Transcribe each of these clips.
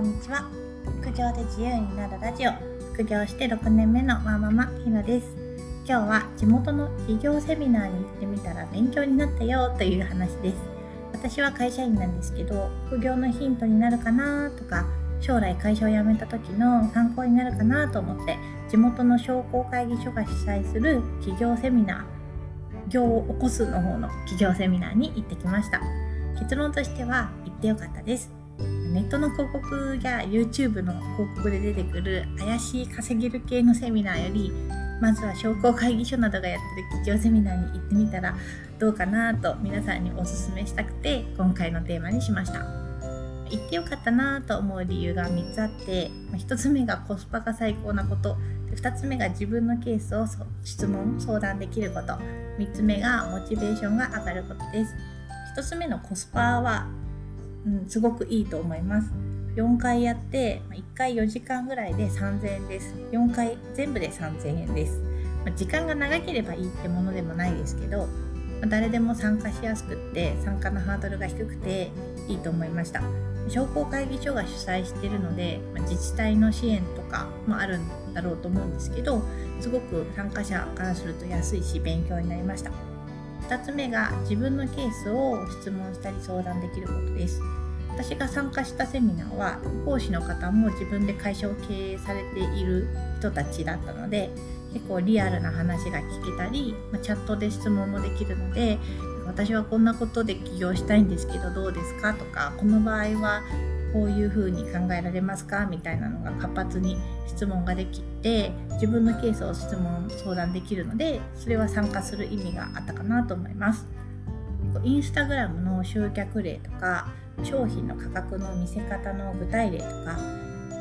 んにちは。副業で自由になるラジオ。副業して6年目のワーママひのです。今日は地元の企業セミナーに行ってみたら勉強になったよという話です。私は会社員なんですけど副業のヒントになるかなとか将来会社を辞めた時の参考になるかなと思って地元の商工会議所が主催する企業セミナー業を起こすの方の企業セミナーに行ってきました。結論としては行ってよかったです。ネットの広告や YouTube の広告で出てくる怪しい稼げる系のセミナーよりまずは商工会議所などがやってる企業セミナーに行ってみたらどうかなと皆さんにおすすめしたくて今回のテーマにしました。行ってよかったなと思う理由が3つあって1つ目がコスパが最高なこと。2つ目が自分のケースを質問相談できること。3つ目がモチベーションが上がることです。1つ目のコスパは、うん、すごくいいと思います。4回やって1回4時間ぐらいで3000円です。4回全部で3000円です。時間が長ければいいってものでもないですけど誰でも参加しやすくって参加のハードルが低くていいと思いました。商工会議所が主催しているので自治体の支援とかもあるんだろうと思うんですけどすごく参加者からすると安いし勉強になりました。2つ目が自分のケースを質問したり相談できることです。私が参加したセミナーは講師の方も自分で会社を経営されている人たちだったので結構リアルな話が聞けたり、まチャットで質問もできるので私はこんなことで起業したいんですけどどうですかとかこの場合はこういうふうに考えられますか？みたいなのが活発に質問ができて自分のケースを質問相談できるのでそれは参加する意味があったかなと思いますインスタグラムの集客例とか商品の価格の見せ方の具体例とか、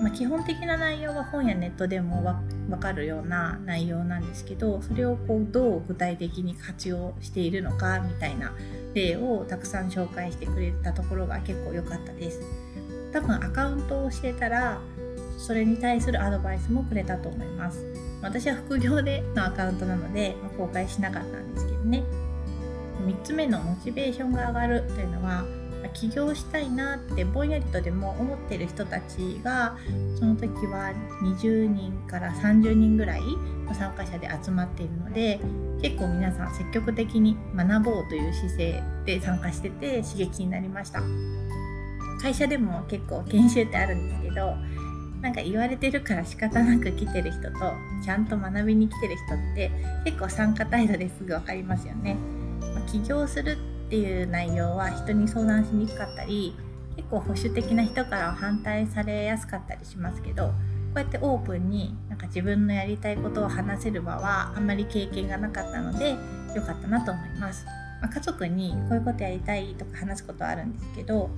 まあ、基本的な内容は本やネットでも分かるような内容なんですけどそれをこうどう具体的に活用しているのかみたいな例をたくさん紹介してくれたところが結構良かったです。多分アカウントをしてたらそれに対するアドバイスもくれたと思います私は副業でのアカウントなので、ま、公開しなかったんですけどね3つ目のモチベーションが上がるというのは起業したいなってぼんやりとでも思ってる人たちがその時は20人から30人ぐらいの参加者で集まっているので結構皆さん積極的に学ぼうという姿勢で参加してて刺激になりました。会社でも結構研修ってあるんですけどなんか言われてるから仕方なく来てる人とちゃんと学びに来てる人って結構参加態度ですぐ分かりますよね。ま、起業するっていう内容は人に相談しにくかったり結構保守的な人からは反対されやすかったりしますけどこうやってオープンになんか自分のやりたいことを話せる場はあんまり経験がなかったので良かったなと思います。ま、家族にこういうことやりたいとか話すことはあるんですけど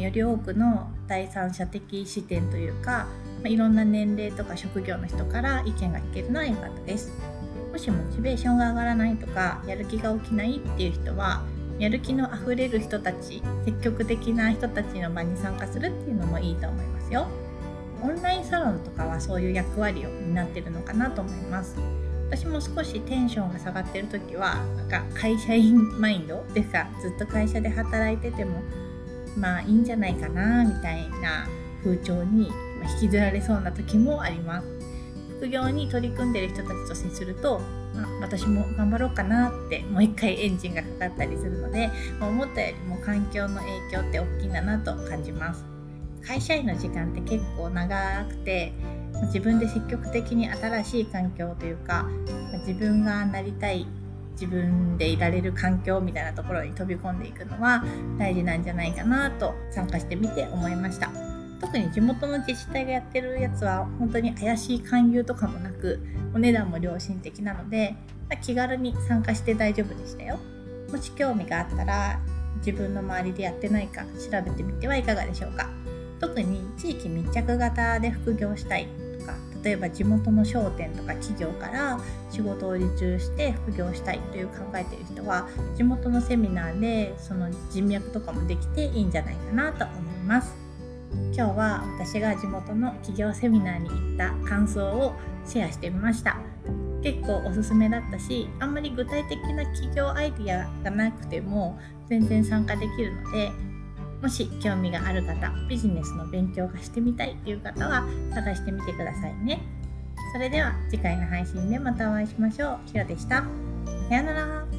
より多くの第三者的視点というか、まあ、いろんな年齢とか職業の人から意見が聞けるのは良かったです。もしモチベーションが上がらないとかやる気が起きないっていう人はやる気のあふれる人たち積極的な人たちの場に参加するっていうのもいいと思いますよ。オンラインサロンとかはそういう役割を担ってるのかなと思います。私も少しテンションが下がってる時はなんか会社員マインドっていうかずっと会社で働いててもまあいいんじゃないかなみたいな風潮に引きずられそうな時もあります。副業に取り組んでる人たちと接すると、まあ、私も頑張ろうかなってもう一回エンジンがかかったりするので、まあ、思ったよりも環境の影響って大きいんだなと感じます。会社員の時間って結構長くて自分で積極的に新しい環境というか自分がなりたい自分でいられる環境みたいなところに飛び込んでいくのは大事なんじゃないかなと参加してみて思いました。特に地元の自治体がやってるやつは本当に怪しい勧誘とかもなくお値段も良心的なので気軽に参加して大丈夫でしたよ。もし興味があったら自分の周りでやってないか調べてみてはいかがでしょうか。特に地域密着型で副業したい。例えば地元の商店とか企業から仕事を受注して副業したいという考えている人は地元のセミナーでその人脈とかもできていいんじゃないかなと思います。今日は私が地元の企業セミナーに行った感想をシェアしてみました。結構おすすめだったしあんまり具体的な企業アイディアがなくても全然参加できるのでもし興味がある方ビジネスの勉強がしてみたいという方は探してみてくださいねそれでは次回の配信でまたお会いしましょう。ひろでした。さようなら。